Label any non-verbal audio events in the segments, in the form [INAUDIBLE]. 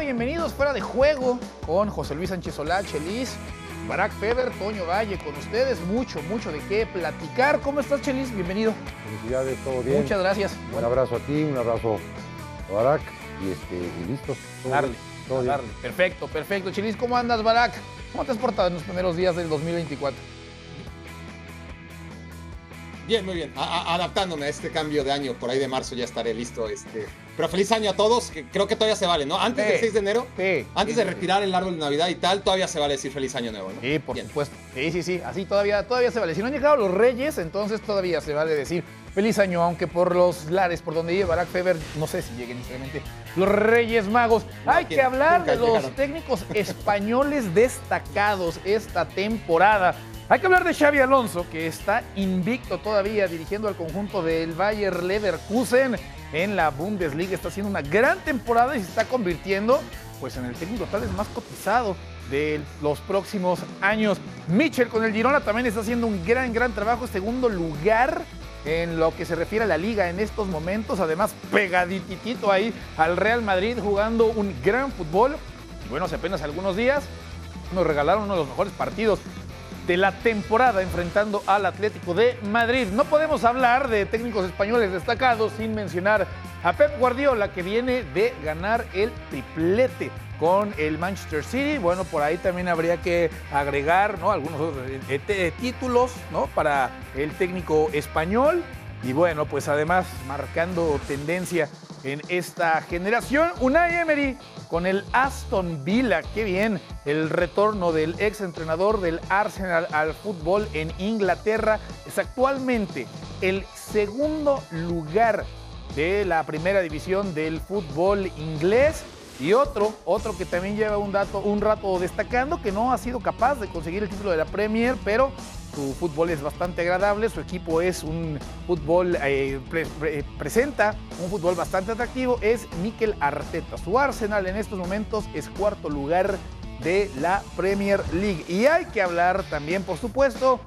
Bienvenidos fuera de juego con José Luis Sánchez Solá, Chelis, Barack Feber, Toño Valle, con ustedes. Mucho, mucho de qué platicar. ¿Cómo estás, Chelis? Bienvenido. Felicidades, todo bien. Muchas gracias. Un abrazo a ti, un abrazo a Barack y, este, y listo. Todo Darle, todo darle. Perfecto, perfecto. Chelis, ¿cómo andas, Barack? ¿Cómo te has portado en los primeros días del 2024? Bien, muy bien. A- adaptándome a este cambio de año, por ahí de marzo ya estaré listo. Este. Pero feliz año a todos, que creo que todavía se vale, ¿no? Antes Sí. del 6 de enero, Sí. antes de retirar el árbol de Navidad y tal, todavía se vale decir feliz año nuevo, ¿no? Sí, por Bien. supuesto. Sí, sí, sí. Así todavía, todavía se vale. Si no han llegado los reyes, entonces todavía se vale decir feliz año, aunque por los lares, por donde lleva Barack Feber, no sé si lleguen necesariamente los reyes magos. No, Hay que hablar de los llegaron. técnicos [LAUGHS] españoles destacados esta temporada. Hay que hablar de Xavi Alonso, que está invicto todavía dirigiendo al conjunto del Bayer Leverkusen en la Bundesliga. Está haciendo una gran temporada y se está convirtiendo pues, en el técnico tal vez más cotizado de los próximos años. Mitchell con el Girona también está haciendo un gran, gran trabajo. Segundo lugar en lo que se refiere a la liga en estos momentos. Además, pegadititito ahí al Real Madrid jugando un gran fútbol. Bueno, hace apenas algunos días nos regalaron uno de los mejores partidos de la temporada enfrentando al Atlético de Madrid. No podemos hablar de técnicos españoles destacados sin mencionar a Pep Guardiola que viene de ganar el triplete con el Manchester City. Bueno, por ahí también habría que agregar ¿no? algunos otros eh, eh, títulos para el técnico español. Y bueno, pues además marcando tendencia en esta generación, Unai Emery con el Aston Villa. Qué bien el retorno del ex entrenador del Arsenal al fútbol en Inglaterra. Es actualmente el segundo lugar de la primera división del fútbol inglés. Y otro, otro que también lleva un, dato, un rato destacando, que no ha sido capaz de conseguir el título de la Premier, pero su fútbol es bastante agradable, su equipo es un fútbol, eh, pre- pre- presenta un fútbol bastante atractivo, es Mikel Arteta. Su Arsenal en estos momentos es cuarto lugar de la Premier League. Y hay que hablar también, por supuesto,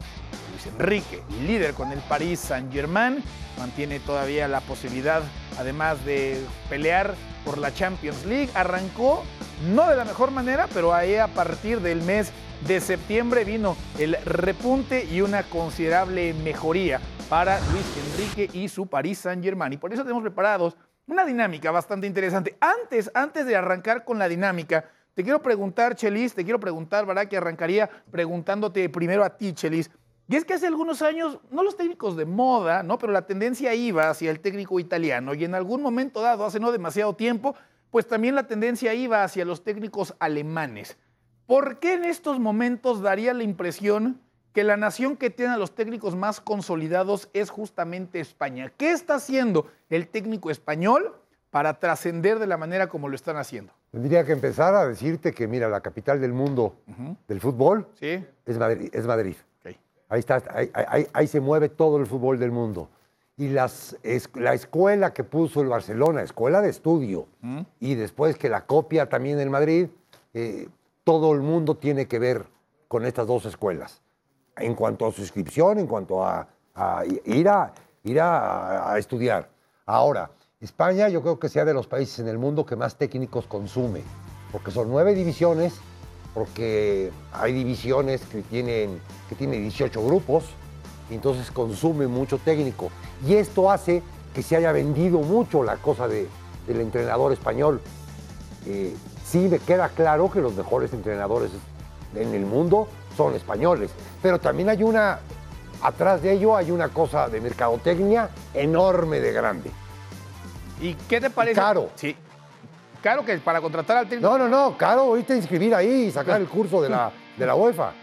Luis Enrique, líder con el Paris Saint-Germain, mantiene todavía la posibilidad, además de pelear por la Champions League. Arrancó no de la mejor manera, pero ahí a partir del mes de septiembre vino el repunte y una considerable mejoría para Luis Enrique y su Paris Saint-Germain. Y por eso tenemos preparados una dinámica bastante interesante. Antes, antes de arrancar con la dinámica, te quiero preguntar, Chelis, te quiero preguntar, ¿verdad? Que arrancaría preguntándote primero a ti, Chelis. Y es que hace algunos años, no los técnicos de moda, ¿no? Pero la tendencia iba hacia el técnico italiano y en algún momento dado, hace no demasiado tiempo, pues también la tendencia iba hacia los técnicos alemanes. ¿Por qué en estos momentos daría la impresión que la nación que tiene a los técnicos más consolidados es justamente España? ¿Qué está haciendo el técnico español para trascender de la manera como lo están haciendo? Tendría que empezar a decirte que, mira, la capital del mundo del fútbol ¿Sí? es Madrid. Es Madrid. Ahí, está, ahí, ahí- ahí se mueve todo el fútbol del mundo. Y las, es- la escuela que puso el Barcelona, escuela de estudio, y después que la copia también el Madrid, eh, todo el mundo tiene que ver con estas dos escuelas. En cuanto a suscripción, en cuanto a, a ir a... ir a, a estudiar. Ahora, España yo creo que sea de los países en el mundo que más técnicos consume, porque son nueve divisiones, porque hay divisiones que tienen, que tienen 18 grupos, y entonces consume mucho técnico. Y esto hace que se haya vendido mucho la cosa de- del entrenador español. Eh, sí me queda claro que los mejores entrenadores en el mundo son españoles, pero también hay una, atrás de ello hay una cosa de mercadotecnia enorme de grande. ¿Y qué te parece? caro. Sí. Caro que para contratar al técnico. No, no, no, caro, ahorita inscribir ahí y sacar el curso de la, de la UEFA.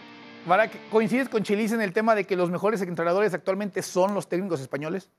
Barak, ¿coincides con Chelis en el tema de que los mejores entrenadores actualmente son los técnicos españoles?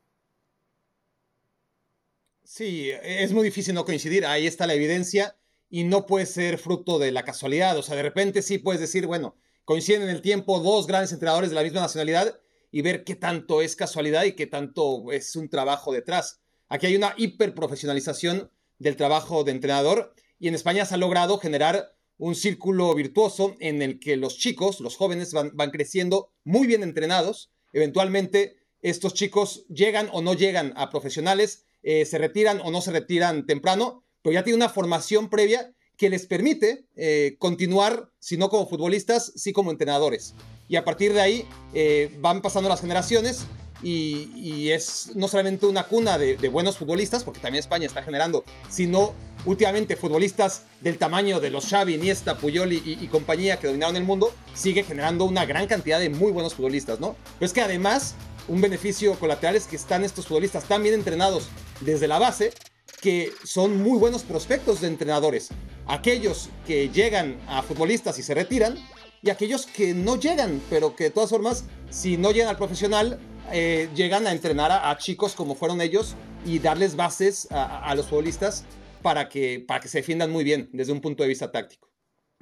Sí, es muy difícil no coincidir. Ahí está la evidencia y no puede ser fruto de la casualidad. O sea, de repente sí puedes decir, bueno, coinciden en el tiempo dos grandes entrenadores de la misma nacionalidad y ver qué tanto es casualidad y qué tanto es un trabajo detrás. Aquí hay una hiperprofesionalización del trabajo de entrenador y en España se ha logrado generar un círculo virtuoso en el que los chicos, los jóvenes van, creciendo muy bien entrenados. Eventualmente estos chicos llegan o no llegan a profesionales, eh, se retiran o no se retiran temprano, pero ya tienen una formación previa que les permite eh, continuar, si no como futbolistas, sí como entrenadores. Y a partir de ahí eh, van pasando las generaciones y, y es no solamente una cuna de, de buenos futbolistas, porque también España está generando, sino últimamente futbolistas del tamaño de los Xavi, Iniesta, Puyol y, y- compañía que dominaron el mundo, sigue generando una gran cantidad de muy buenos futbolistas, ¿no? Pero es que además, un beneficio colateral es que están estos futbolistas tan bien entrenados desde la base que son muy buenos prospectos de entrenadores. Aquellos que llegan a futbolistas y se retiran, y aquellos que no llegan, pero que de todas formas, si no llegan al profesional, eh, llegan a entrenar a, chicos como fueron ellos y darles bases a los futbolistas para que, para que se defiendan muy bien desde un punto de vista táctico.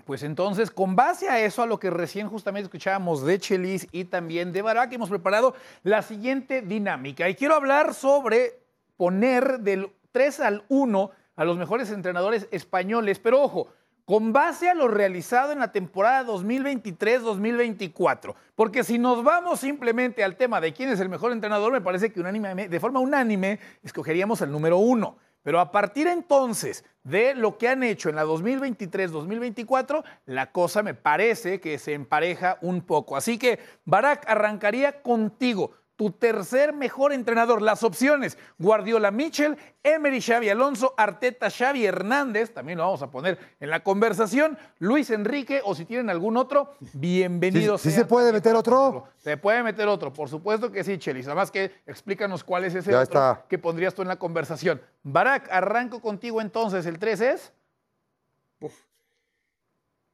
Pues entonces, con base a eso, a lo que recién justamente escuchábamos de Chelis y también de Barak, hemos preparado la siguiente dinámica. Y quiero hablar sobre poner del 3 al 1 a los mejores entrenadores españoles, pero ojo, con base a lo realizado en la temporada 2023-2024. Porque si nos vamos simplemente al tema de quién es el mejor entrenador, me parece que unánime- de forma unánime escogeríamos el número uno. Pero a partir entonces de lo que han hecho en la 2023-2024, la cosa me parece que se empareja un poco. Así que, Barak, arrancaría contigo. Tu tercer mejor entrenador, las opciones, Guardiola Mitchell, Emery Xavi Alonso, Arteta Xavi Hernández, también lo vamos a poner en la conversación, Luis Enrique, o si tienen algún otro, bienvenidos. ¿Sí- se puede meter otro? Se puede meter otro, por supuesto que sí, Chelis. Además que explícanos cuál es ese Ya otro está. que pondrías tú en la conversación. Barak, arranco contigo entonces. ¿El 3 es?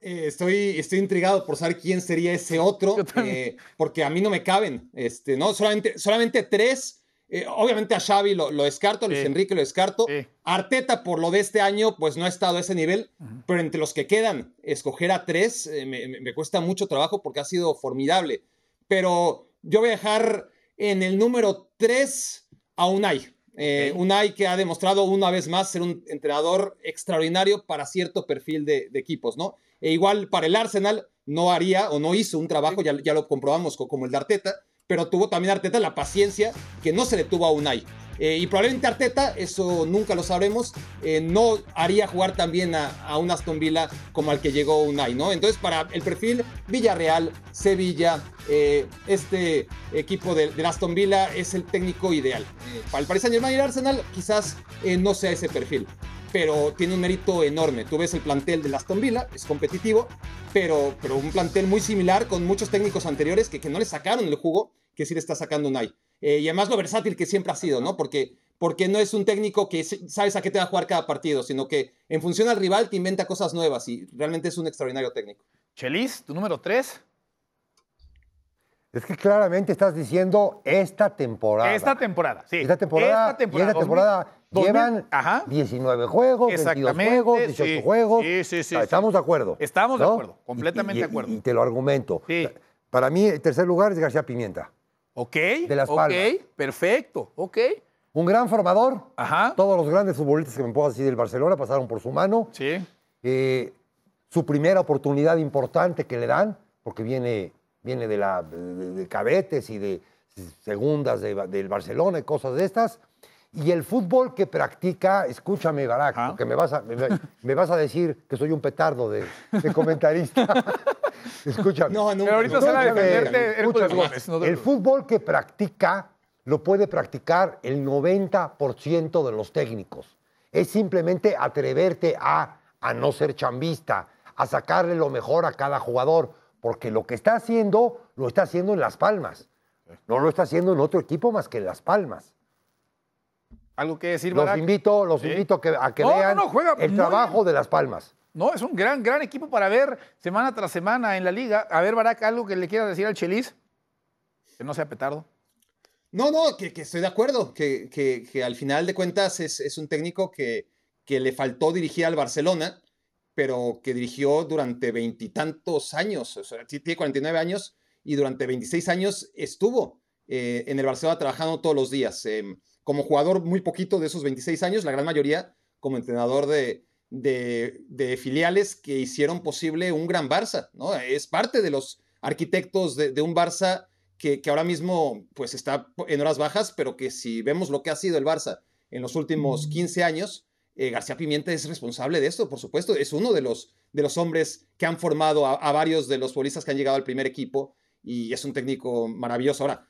Eh, estoy, estoy intrigado por saber quién sería ese otro, eh, porque a mí no me caben, este, ¿no? Solamente, solamente tres. eh, obviamente a Xavi lo, lo descarto, a Luis. Enrique lo descarto. Arteta, por lo de este año, pues no ha estado a ese nivel, pero entre los que quedan, escoger a tres eh, me, me- cuesta mucho trabajo porque ha sido formidable. Pero yo voy a dejar en el número tres a Unai. Eh. Unai que ha demostrado una vez más ser un entrenador extraordinario para cierto perfil de, de equipos, ¿no? E igual para el Arsenal no haría o no hizo un trabajo, ya, ya lo comprobamos co- como el de Arteta, pero tuvo también Arteta la paciencia que no se le tuvo a Unai. Eh, y probablemente Arteta, eso nunca lo sabremos, eh, no haría jugar también a, a un Aston Villa como al que llegó Unai, ¿no? Entonces, para el perfil Villarreal, Sevilla, eh, este equipo de- del Aston Villa es el técnico ideal. Para el Paris Saint Germain y el Arsenal, quizás eh, no sea ese perfil, pero tiene un mérito enorme. Tú ves el plantel del Aston Villa, es competitivo, pero, pero un plantel muy similar con muchos técnicos anteriores que, que no le sacaron el jugo que sí le está sacando Unai. Eh, y además lo versátil que siempre ha sido, ¿no? Porque, porque no es un técnico que sabes a qué te va a jugar cada partido, sino que en función al rival te inventa cosas nuevas y realmente es un extraordinario técnico. Chelis, tu número 3. Es que claramente estás diciendo esta temporada. Esta temporada, sí. Esta temporada, Esta y esta 2000, temporada 2000, llevan Ajá. 19 juegos, 22 Exactamente, juegos, 18 sí. juegos. Sí, sí, sí, Ah, sí. Estamos de acuerdo. Estamos de acuerdo, completamente Y- y- de acuerdo. Y, te lo argumento. Sí. Para mí, el tercer lugar es García Pimienta. Ok. De Las ok, Palmas. perfecto. Ok. Un gran formador. Ajá. Todos los grandes futbolistas que me puedo decir del Barcelona pasaron por su mano. Sí. Eh, su primera oportunidad importante que le dan, porque viene, viene de, la, de, de cadetes y de segundas de- del Barcelona y cosas de estas. Y el fútbol que practica, escúchame, Barak, Ajá. porque me vas, a, me, me vas a decir que soy un petardo de, de comentarista. [LAUGHS] escúchame. No, no. Pero ahorita sale a Escúchame, defenderte Hércules escúchame. Gómez. no te el fútbol que practica lo puede practicar el 90% de los técnicos. Es simplemente atreverte a, a no ser chambista, a sacarle lo mejor a cada jugador, porque lo que está haciendo lo está haciendo en Las Palmas. No lo está haciendo en otro equipo más que en Las Palmas. Algo que decir, Los Barak? invito, los Sí. invito a que, a que No, vean no, juega el trabajo bien. de Las Palmas. No, es un gran, gran equipo para ver semana tras semana en la liga. A ver, Barak, algo que le quieras decir al Chelis. Que no sea petardo. No, no, que, que estoy de acuerdo, que, que- que al final de cuentas es, es un técnico que, que le faltó dirigir al Barcelona, pero que dirigió durante veintitantos años, o sea, tiene 49 años y durante 26 años estuvo eh, en el Barcelona trabajando todos los días. eh, como jugador muy poquito de esos 26 años, la gran mayoría como entrenador de, filiales que hicieron posible un gran Barça, ¿no? Es parte de los arquitectos de, de un Barça que, que ahora mismo pues está en horas bajas, pero que si vemos lo que ha sido el Barça en los últimos 15 años, eh, García Pimienta es responsable de esto, por supuesto, es uno de los, de los hombres que han formado a, a varios de los futbolistas que han llegado al primer equipo y es un técnico maravilloso. Ahora,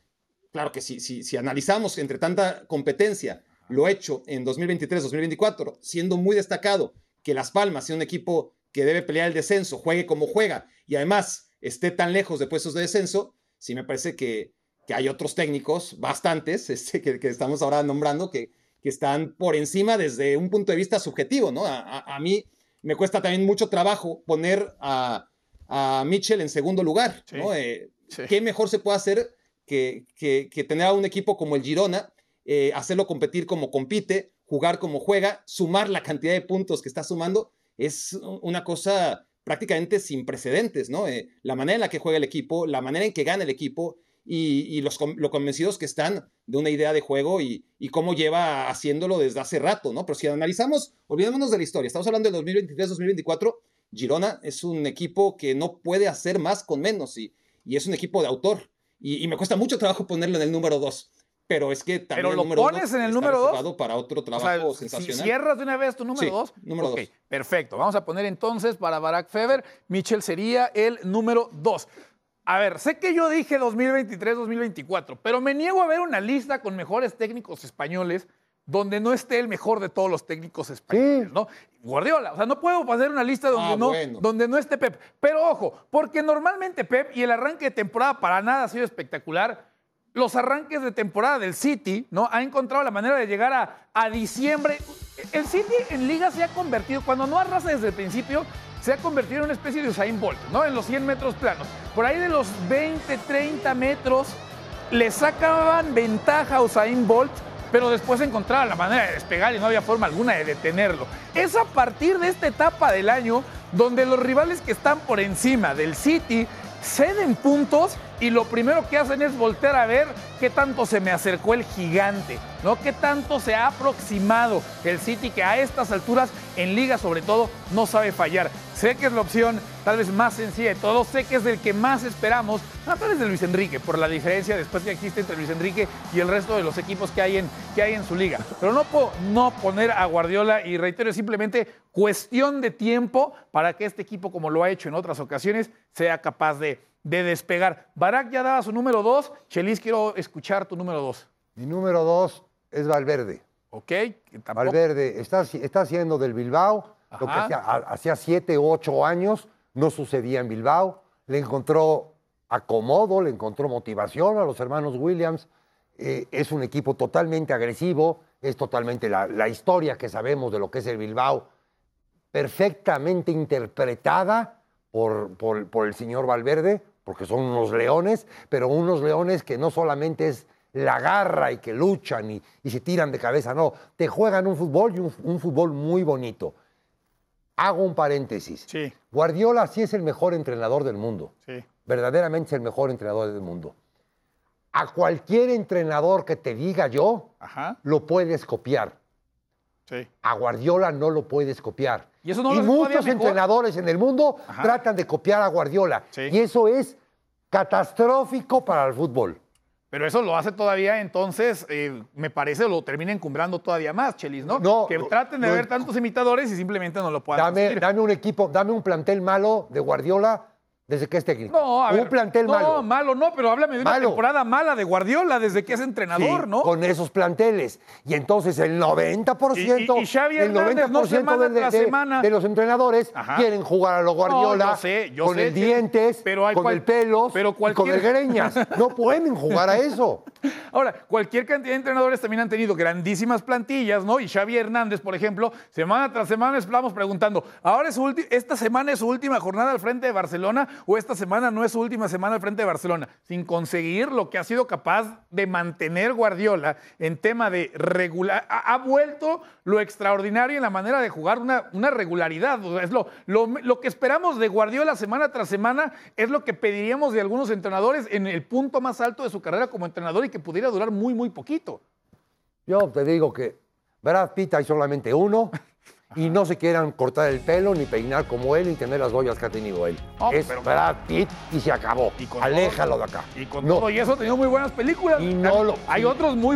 claro que si, si, si analizamos entre tanta competencia lo hecho en 2023-2024, siendo muy destacado que Las Palmas sea un equipo que debe pelear el descenso, juegue como juega y además esté tan lejos de puestos de descenso, sí me parece que, que hay otros técnicos, bastantes, [LAUGHS] este, que, que estamos ahora nombrando, que, que están por encima desde un punto de vista subjetivo, ¿no? A, a- a mí me cuesta también mucho trabajo poner a, a Mitchell en segundo lugar, Sí. ¿no? Eh, Sí. ¿Qué mejor se puede hacer que, que- que tener a un equipo como el Girona, eh, hacerlo competir como compite, jugar como juega, sumar la cantidad de puntos que está sumando? Es una cosa prácticamente sin precedentes, ¿no? Eh, la manera en la que juega el equipo, la manera en que gana el equipo y, y los, lo convencidos que están de una idea de juego y, y cómo lleva haciéndolo desde hace rato, ¿no? Pero si analizamos, olvidémonos de la historia, estamos hablando del 2023-2024, Girona es un equipo que no puede hacer más con menos y, y es un equipo de autor. Y, me cuesta mucho trabajo ponerlo en el número 2. Pero es que también Pero el lo número pones en el número dos. reservado para otro O trabajo sea, si sensacional. cierras de una vez tu número Sí, dos. número ok, dos. Perfecto. Vamos a poner entonces para Barack Feber, Mitchell sería el número dos. A ver, sé que yo dije 2023-2024, pero me niego a ver una lista con mejores técnicos españoles donde no esté el mejor de todos los técnicos españoles, Sí. ¿no? Guardiola, o sea, no puedo hacer una lista donde, Ah, no, bueno. donde no esté Pep. Pero ojo, porque normalmente Pep y el arranque de temporada para nada ha sido espectacular. Los arranques de temporada del City, ¿no? Ha encontrado la manera de llegar a, a diciembre. El City en liga se ha convertido, cuando no arrasa desde el principio, se ha convertido en una especie de Usain Bolt, ¿no? En los 100 metros planos. Por ahí de los 20, 30 metros, le sacaban ventaja a Usain Bolt, pero después encontraba la manera de despegar y no había forma alguna de detenerlo. Es a partir de esta etapa del año donde los rivales que están por encima del City ceden puntos y lo primero que hacen es voltear a ver qué tanto se me acercó el gigante, ¿no? Qué tanto se ha aproximado el City que a estas alturas en liga sobre todo no sabe fallar. Sé que es la opción tal vez más sencilla de todo, sé que es del que más esperamos, a través de Luis Enrique, por la diferencia después que existe entre Luis Enrique y el resto de los equipos que hay en, que hay en su liga. Pero no puedo no poner a Guardiola y reitero, es simplemente cuestión de tiempo para que este equipo, como lo ha hecho en otras ocasiones, sea capaz de, de despegar. Barak ya daba su número dos, Chelis, quiero escuchar tu número dos. Mi número dos es Valverde. ¿Ok? Tampoco- Valverde está, está haciendo del Bilbao lo que hacía, siete u ocho años no sucedía en Bilbao. Le encontró acomodo, le encontró motivación a los hermanos Williams. Eh, es un equipo totalmente agresivo, es totalmente la, la historia que sabemos de lo que es el Bilbao, perfectamente interpretada por, por- por el señor Valverde, porque son unos leones, pero unos leones que no solamente es la garra y que luchan y, y se tiran de cabeza, no, te juegan un fútbol y un, un fútbol muy bonito. Hago un paréntesis. Sí, Guardiola sí es el mejor entrenador del mundo, sí. verdaderamente es el mejor entrenador del mundo. A cualquier entrenador que te diga yo, Ajá, lo puedes copiar. Sí. A Guardiola no lo puedes copiar. ¿Y eso no y lo hace todavía muchos mejor? entrenadores en el mundo Ajá. tratan de copiar a Guardiola. Sí. Y eso es catastrófico para el fútbol. Pero eso lo hace todavía, entonces, eh, me parece, lo termina encumbrando todavía más, Chelis, ¿no? No, que no, traten de no, ver tantos imitadores y simplemente no lo puedan Dame, conseguir. dame un equipo, dame un plantel malo de Guardiola desde que es técnico. No, a un ver, plantel no, malo. malo no, pero háblame de una temporada mala de Guardiola desde que es entrenador, Sí, ¿no? Con esos planteles. Y entonces el 90%, Y- y- y Xavi el Hernández, no 90% semana de, tras de- semana. de los entrenadores Ajá. quieren jugar a los Guardiola No, yo sé, yo con sé, el sí, dientes, pero hay con cual- el pelos pero y con el greñas. No [LAUGHS] pueden jugar a eso. Ahora, cualquier cantidad de entrenadores también han tenido grandísimas plantillas, ¿no? Y Xavi Hernández, por ejemplo, semana tras semana estamos preguntando, ¿ahora es esta semana es su última jornada al frente de Barcelona o esta semana no es su última semana al frente de Barcelona? Sin conseguir lo que ha sido capaz de mantener Guardiola en tema de regular, ha, vuelto lo extraordinario en la manera de jugar una, una regularidad. Es lo, lo, lo que esperamos de Guardiola semana tras semana es lo que pediríamos de algunos entrenadores en el punto más alto de su carrera como entrenador y que pudiera durar muy, muy poquito. Yo te digo que Brad Pitt hay solamente uno y no se quieran cortar el pelo ni peinar como él ni tener las joyas que ha tenido él. No, es pero- Brad Pitt y se acabó. Y Aléjalo todo- de acá. Y con No. todo y eso ha tenido muy buenas películas. Y no lo- Hay y- otros muy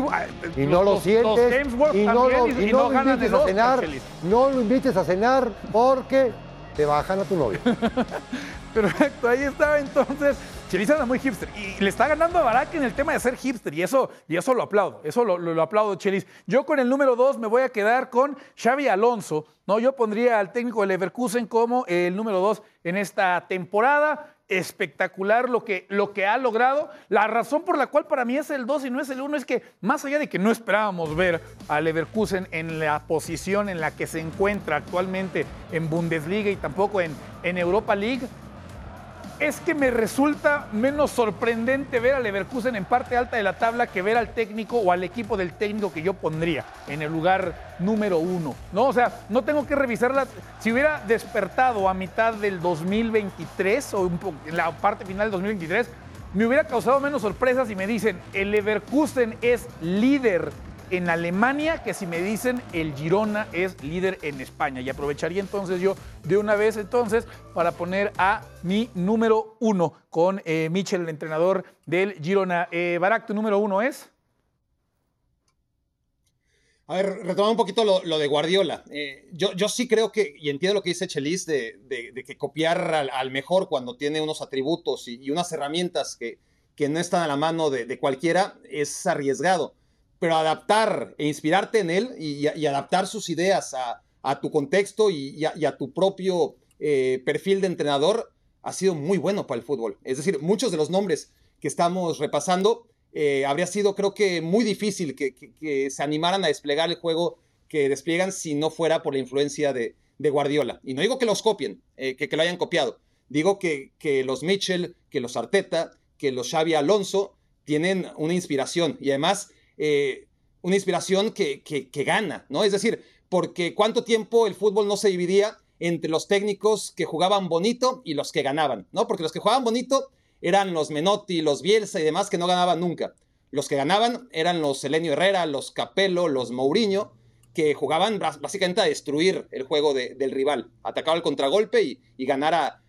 y no lo los- sientes Los y no también lo, y, y y no no lo ganan invites a cenar, no lo invites a cenar porque te bajan a tu novio. [LAUGHS] Perfecto, ahí está entonces. Chelis anda muy hipster y le está ganando a Barak en el tema de ser hipster y eso, y eso lo aplaudo, eso lo, lo- aplaudo, Chelis. Yo con el número dos me voy a quedar con Xavi Alonso, ¿no? Yo pondría al técnico del Leverkusen como el número dos en esta temporada. Espectacular lo que, lo que ha logrado. La razón por la cual para mí es el 2 y no es el 1 es que, más allá de que no esperábamos ver a Leverkusen en la posición en la que se encuentra actualmente en Bundesliga y tampoco en, en Europa League, es que me resulta menos sorprendente ver a Leverkusen en parte alta de la tabla que ver al técnico o al equipo del técnico que yo pondría en el lugar número uno. ¿no? O sea, no tengo que revisarla. Si hubiera despertado a mitad del 2023 o en la parte final del 2023, me hubiera causado menos sorpresas si me dicen el Leverkusen es líder en Alemania que si me dicen el Girona es líder en España. Y aprovecharía entonces yo de una vez entonces para poner a mi número uno con eh, Michel, el entrenador del Girona. Eh, Barak, tu número uno es. A ver, retomando un poquito lo, lo de Guardiola. Eh, yo, yo sí creo que, y entiendo lo que dice Chelis, de, que copiar al, mejor cuando tiene unos atributos y, unas herramientas que, que no están a la mano de cualquiera es arriesgado. Pero adaptar e inspirarte en él y, y adaptar sus ideas a, a tu contexto y, y a, y a tu propio eh, perfil de entrenador ha sido muy bueno para el fútbol. Es decir, muchos de los nombres que estamos repasando eh, habría sido creo que muy difícil que, que- que se animaran a desplegar el juego que despliegan si no fuera por la influencia de, de Guardiola. Y no digo que los copien, eh, que, que lo hayan copiado. Digo que, que los Mitchell, que los Arteta, que los Xavi Alonso tienen una inspiración y además eh, una inspiración que, que- gana, ¿no? Es decir, porque cuánto tiempo el fútbol no se dividía entre los técnicos que jugaban bonito y los que ganaban, ¿no? Porque los que jugaban bonito eran los Menotti, los Bielsa y demás que no ganaban nunca. Los que ganaban eran los Elenio Herrera, los Capello, los Mourinho, que jugaban bás- básicamente a destruir el juego de- del rival, atacar al contragolpe y, y ganar a,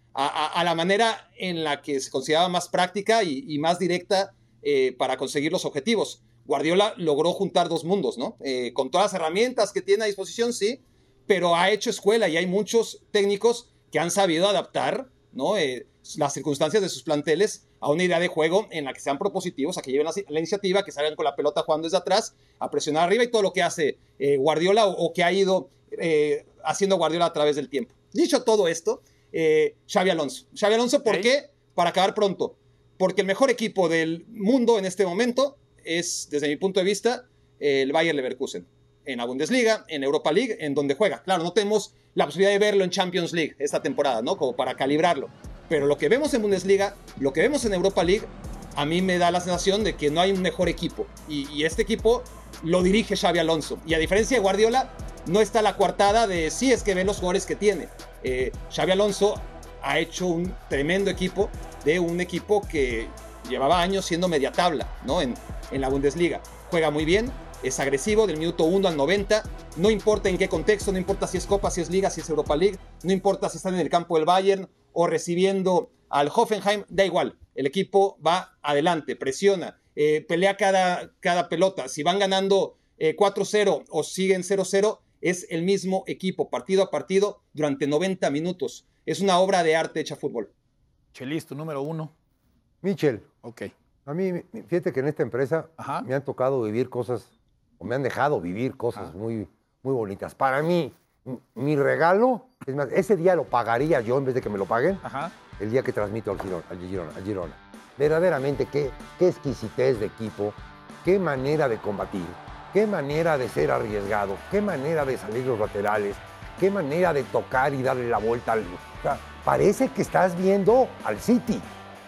la manera en la que se consideraba más práctica y, y más directa eh, para conseguir los objetivos. Guardiola logró juntar dos mundos, ¿no? Eh, con todas las herramientas que tiene a disposición, sí, pero ha hecho escuela y hay muchos técnicos que han sabido adaptar, ¿no? Eh, las circunstancias de sus planteles a una idea de juego en la que sean propositivos, a que lleven la, la iniciativa, que salgan con la pelota jugando desde atrás, a presionar arriba y todo lo que hace eh, Guardiola o, o que ha ido haciendo Guardiola a través del tiempo. Dicho todo esto, Xavi Alonso. Xavi Alonso, ¿por qué? Para acabar pronto. Porque el mejor equipo del mundo en este momento es, desde mi punto de vista, el Bayer Leverkusen. En la Bundesliga, en Europa League, en donde juega. Claro, no tenemos la posibilidad de verlo en Champions League esta temporada, ¿no? Como para calibrarlo. Pero lo que vemos en Bundesliga, lo que vemos en Europa League, a mí me da la sensación de que no hay un mejor equipo. Y, este equipo lo dirige Xavi Alonso. Y a diferencia de Guardiola, no está la coartada de sí es que ve los jugadores que tiene. Eh, Xavi Alonso ha hecho un tremendo equipo de un equipo que llevaba años siendo media tabla, ¿no? En la Bundesliga. Juega muy bien, es agresivo del minuto 1 al 90, no importa en qué contexto, no importa si es Copa, si es Liga, si es Europa League, no importa si están en el campo del Bayern o recibiendo al Hoffenheim, da igual, el equipo va adelante, presiona, eh, pelea cada, cada pelota. Si van ganando 4-0 eh, o siguen 0-0, es el mismo equipo, partido a partido, durante 90 minutos. Es una obra de arte hecha fútbol. Chelis, tu número uno. Michel. Ok. A mí, fíjate que en esta empresa me han tocado vivir cosas, o me han dejado vivir cosas muy, muy bonitas. Para mí, mi regalo, es más, ese día lo pagaría yo en vez de que me lo paguen, el día que transmito al Girona. Al Girona, al Girona. Verdaderamente, qué, qué exquisitez de equipo, qué manera de combatir, qué manera de ser arriesgado, qué manera de salir los laterales, qué manera de tocar y darle la vuelta al... parece que estás viendo al City,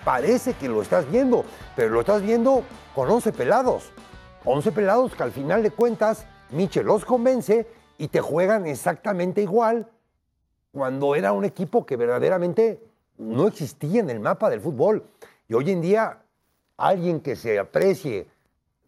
parece que lo estás viendo, pero lo estás viendo con 11 pelados. 11 pelados que al final de cuentas Michel los convence y te juegan exactamente igual cuando era un equipo que verdaderamente no existía en el mapa del fútbol. Y hoy en día, alguien que se aprecie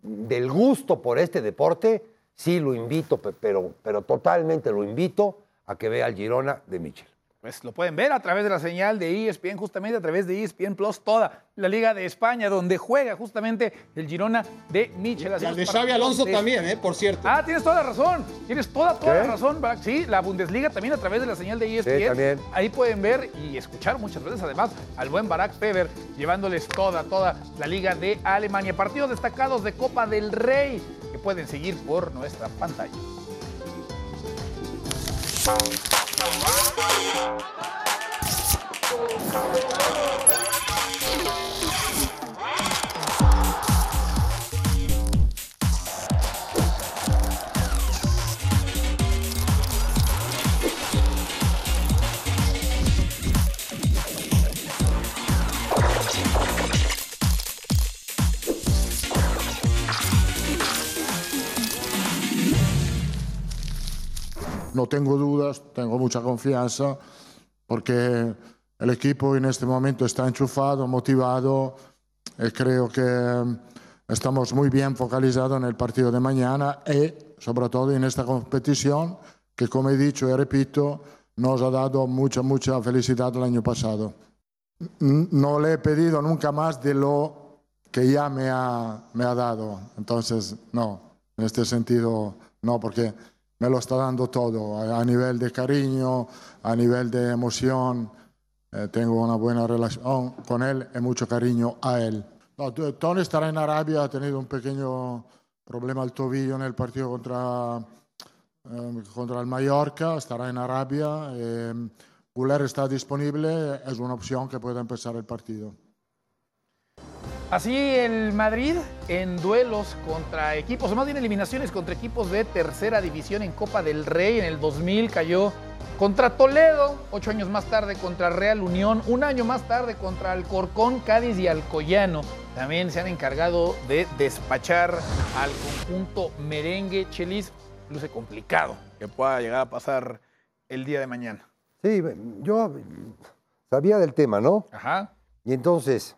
del gusto por este deporte, sí lo invito, pero, pero totalmente lo invito a que vea al Girona de Michel. Pues lo pueden ver a través de la señal de ESPN, justamente a través de ESPN Plus, toda la Liga de España, donde juega justamente el Girona de Michel. el de Xavi Alonso también, ¿eh? por cierto. Ah, tienes toda la razón. Tienes toda, toda la razón, Sí, la Bundesliga también a través de la señal de ESPN. Sí, también. Ahí pueden ver y escuchar muchas veces, además, al buen Barack Feber, llevándoles toda, toda la Liga de Alemania. Partidos destacados de Copa del Rey que pueden seguir por nuestra pantalla. Thank you. No tengo dudas, tengo mucha confianza, porque el equipo en este momento está enchufado, motivado, y creo que mm, estamos muy bien focalizados en el partido de mañana y sobre todo en esta competición que, como he dicho y repito, nos ha dado mucha, mucha felicidad el año pasado. No le he pedido nunca más de lo que ya me ha, me ha dado. Entonces, no, en este sentido, no, porque me lo está dando todo, a, nivel de cariño, a nivel de emoción. Eh, tengo una buena relación con él y mucho cariño a él. Tony estará en Arabia, ha tenido un pequeño problema al tobillo en el partido contra, eh, contra el Mallorca, estará en Arabia. Eh, está disponible, es una opción que puede empezar el partido. Así el Madrid en duelos contra equipos, o más bien eliminaciones contra equipos de tercera división en Copa del Rey. En el 2000 cayó contra Toledo, ocho años más tarde contra Real Unión, un año más tarde contra Alcorcón, Cádiz y Alcoyano. También se han encargado de despachar al conjunto merengue Chelis. Luce complicado que pueda llegar a pasar el día de mañana. Sí, yo sabía del tema, ¿no? Ajá. Y entonces,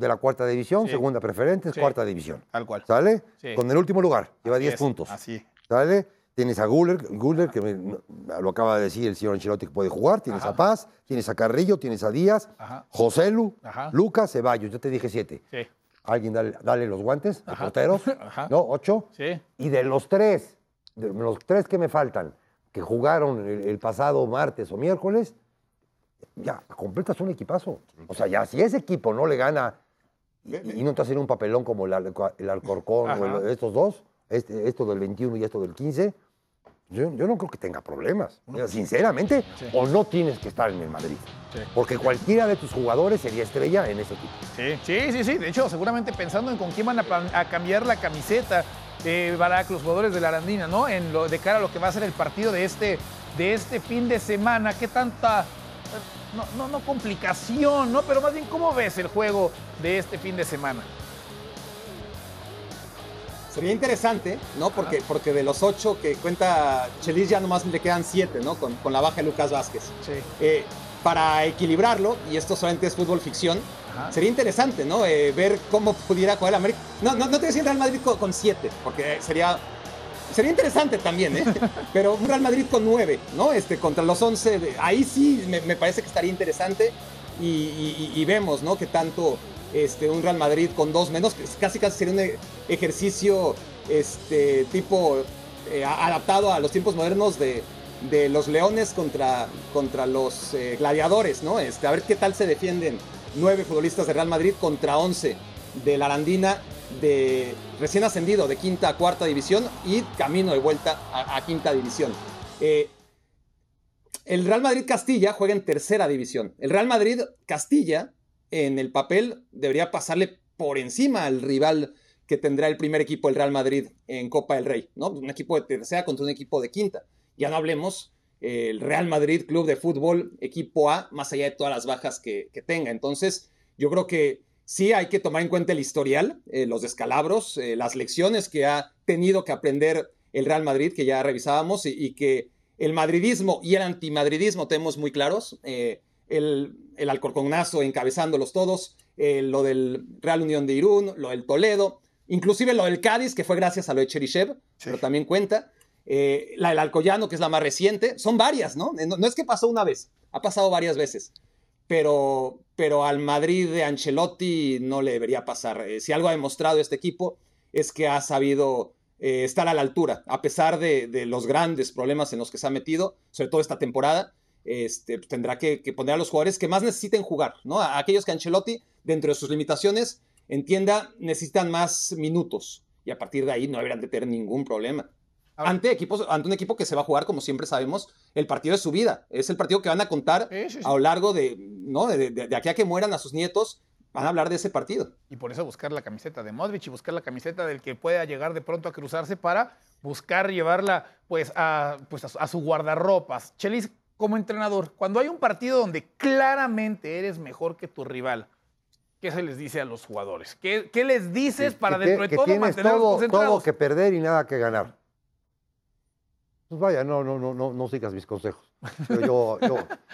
de la cuarta división, segunda preferente, cuarta división. Tal cual. ¿Sale? Con el último lugar, lleva 10 puntos. Así. ¿Sale? Tienes a Guller, Guller que lo acaba de decir el señor Ancelotti que puede jugar, tienes a Paz, tienes a Carrillo, tienes a Díaz, José Lu, Lucas, Ceballos, ya te dije siete. Sí. Alguien dale, los guantes, los porteros, [LAUGHS] ¿no? Ocho. Sí. Y de los tres, de los tres que me faltan, que jugaron el pasado martes o miércoles, ya completas un equipazo. O sea, ya si ese equipo no le gana y, no te hacen un papelón como el, Alcorcón o estos dos, este, esto del 21 y esto del 15, yo, no creo que tenga problemas. sinceramente, o no tienes que estar en el Madrid. Porque cualquiera de tus jugadores sería estrella en ese equipo. Sí, sí, sí. sí. De hecho, seguramente pensando en con quién van a, cambiar la camiseta eh, Barak, los jugadores de la Arandina, ¿no? En lo, de cara a lo que va a ser el partido de este, de este fin de semana. ¿Qué tanta no, no, no complicación, ¿no? Pero más bien, ¿cómo ves el juego de este fin de semana? Sería interesante, ¿no? Porque, porque de los ocho que cuenta Chelis ya nomás le quedan siete, ¿no? Con, la baja de Lucas Vázquez. Sí. Eh, para equilibrarlo, y esto solamente es fútbol ficción, sería interesante, ¿no? Eh, ver cómo pudiera jugar América. No, no, no te decía Real Madrid con, siete, porque sería Sería interesante también, ¿eh? [LAUGHS] Pero un Real Madrid con nueve, ¿no? Este, contra los once, ahí sí me, parece que estaría interesante y, vemos, ¿no? Que tanto este, un Real Madrid con dos menos, casi casi sería un ejercicio este, tipo eh, adaptado a los tiempos modernos de, de los leones contra, contra los eh, gladiadores, ¿no? Este, a ver qué tal se defienden nueve futbolistas de Real Madrid contra once de la Arandina de recién ascendido de quinta a cuarta división y camino de vuelta a, quinta división. Eh, el Real Madrid Castilla juega en tercera división. El Real Madrid Castilla en el papel debería pasarle por encima al rival que tendrá el primer equipo del Real Madrid en Copa del Rey, ¿no? Un equipo de tercera contra un equipo de quinta. Ya no hablemos el Real Madrid Club de Fútbol, equipo A, más allá de todas las bajas que, tenga. Entonces, yo creo que sí hay que tomar en cuenta el historial, eh, los descalabros, eh, las lecciones que ha tenido que aprender el Real Madrid, que ya revisábamos, y, que el madridismo y el antimadridismo tenemos muy claros. Eh, el, el Alcorconazo encabezándolos todos, lo del Real Unión de Irún, lo del Toledo, inclusive lo del Cádiz, que fue gracias a lo de Cheryshev, pero también cuenta. La del Alcoyano, que es la más reciente, son varias, ¿no? ¿no? es que pasó una vez, ha pasado varias veces. Pero, pero al Madrid de Ancelotti no le debería pasar. Eh, si algo ha demostrado este equipo es que ha sabido eh, estar a la altura, a pesar de, los grandes problemas en los que se ha metido, sobre todo esta temporada. Este, tendrá que, poner a los jugadores que más necesiten jugar, ¿no? A aquellos que Ancelotti, dentro de sus limitaciones, entienda, necesitan más minutos. Y a partir de ahí no deberían de tener ningún problema ante, equipos, ante un equipo que se va a jugar, como siempre sabemos, el partido de su vida. Es el partido que van a contar a lo largo de, ¿no? De, aquí a que mueran a sus nietos. Van a hablar de ese partido. Y por eso buscar la camiseta de Modric y buscar la camiseta del que pueda llegar de pronto a cruzarse para buscar llevarla pues a, pues a, su guardarropas. Chelis, como entrenador, cuando hay un partido donde claramente eres mejor que tu rival, ¿qué se les dice a los jugadores? ¿Qué, les dices para dentro de todo mantenerlos todo, todo que perder y nada que ganar. Pues vaya, no, no, no, no, no sigas mis consejos. yo,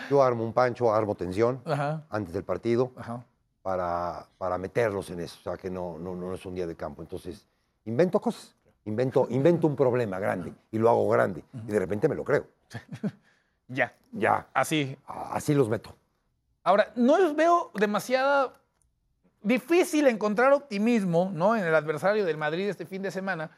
yo, [LAUGHS] armo un pancho, armo tensión antes del partido Para, para meterlos en eso. O sea, que no, no, no es un día de campo. Entonces, invento cosas. Invento, invento un problema grande y lo hago grande. Y de repente me lo creo. [LAUGHS] ya. Ya. Así. Así los meto. Ahora, no les veo demasiada difícil encontrar optimismo ¿no? en el adversario del Madrid este fin de semana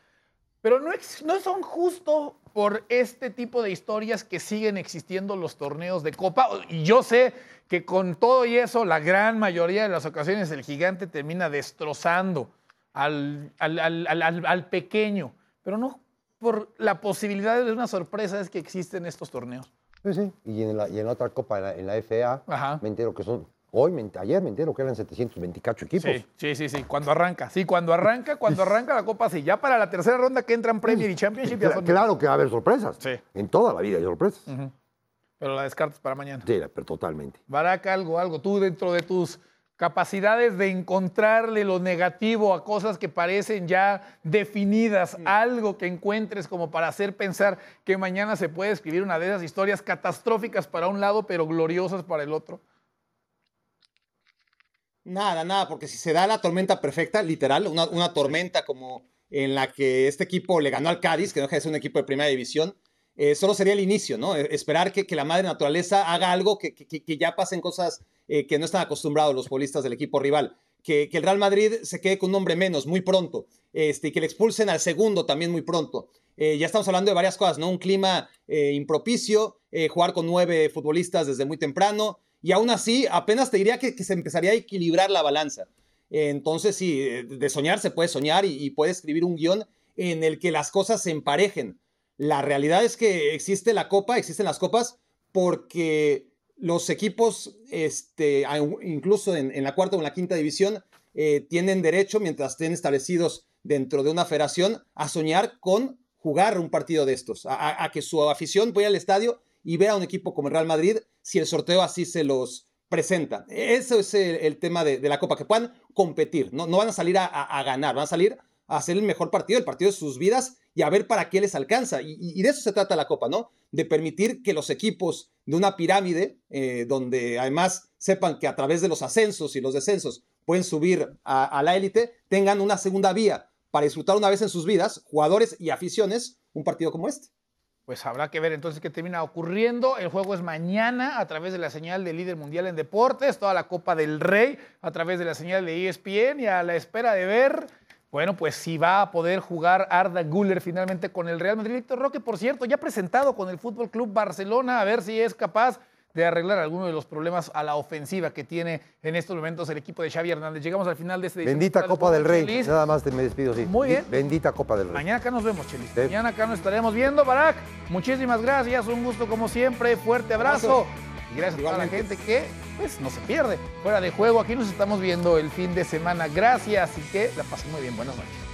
pero no, no son justo por este tipo de historias que siguen existiendo los torneos de Copa. Y yo sé que con todo y eso, la gran mayoría de las ocasiones el gigante termina destrozando al, al, pequeño, pero no por la posibilidad de una sorpresa es que existen estos torneos. Sí, sí. Y en la, y en otra copa, en la, FA, me entero que son Hoy, ayer me entero que eran 724 equipos. Sí, sí, sí, Cuando arranca. Sí, cuando arranca, cuando [LAUGHS] arranca la Copa, sí. Ya para la tercera ronda que entran Premier y Championship. Ya Claro que va a haber sorpresas. Sí. En toda la vida hay sorpresas. Pero la descartas para mañana. Sí, pero totalmente. Barack, algo, algo. Tú dentro de tus capacidades de encontrarle lo negativo a cosas que parecen ya definidas, algo que encuentres como para hacer pensar que mañana se puede escribir una de esas historias catastróficas para un lado, pero gloriosas para el otro. Nada, nada, porque si se da la tormenta perfecta, literal, una, tormenta como en la que este equipo le ganó al Cádiz, que no deja de ser un equipo de primera división, eh, solo sería el inicio, ¿no? Eh, esperar que, la madre naturaleza haga algo, que, ya pasen cosas eh, que no están acostumbrados los futbolistas del equipo rival. Que, el Real Madrid se quede con un hombre menos muy pronto, este, y que le expulsen al segundo también muy pronto. ya estamos hablando de varias cosas, ¿no? Un clima impropicio, jugar con nueve futbolistas desde muy temprano, y aún así, apenas te diría que, se empezaría a equilibrar la balanza. Entonces, sí, de soñar se puede soñar y, puede escribir un guion en el que las cosas se emparejen. La realidad es que existe la copa, existen las copas, porque los equipos, este, incluso en, la cuarta o en la quinta división, eh, tienen derecho, mientras estén establecidos dentro de una federación, a soñar con jugar un partido de estos, a que su afición vaya al estadio y vea a un equipo como el Real Madrid si el sorteo así se los presenta. Eso es el, tema de, la Copa, que puedan competir, no, van a salir a, ganar, van a salir a hacer el mejor partido, el partido de sus vidas y a ver para qué les alcanza. Y, de eso se trata la Copa, ¿no? De permitir que los equipos de una pirámide, eh, donde además sepan que a través de los ascensos y los descensos pueden subir a la élite, tengan una segunda vía para disfrutar una vez en sus vidas, jugadores y aficiones, un partido como este. Pues habrá que ver entonces qué termina ocurriendo. El juego es mañana a través de la señal de líder mundial en deportes, toda la Copa del Rey a través de la señal de ESPN y a la espera de ver, bueno, pues si va a poder jugar Arda Güler finalmente con el Real Madrid. Víctor Roque, por cierto, ya presentado con el Fútbol Club Barcelona, a ver si es capaz de arreglar algunos de los problemas a la ofensiva que tiene en estos momentos el equipo de Xavi Hernández. Llegamos al final de este Bendita Copa del Rey. Nada más te me despido, sí. Muy bien. Bendita Copa del Rey. Mañana acá nos vemos, Chelis. Mañana acá nos estaremos viendo, Barak. Muchísimas gracias, un gusto como siempre, fuerte abrazo. Y gracias a toda la gente que pues no se pierde. Fuera de juego, aquí nos estamos viendo el fin de semana. Gracias y que la pasen muy bien. Buenas noches.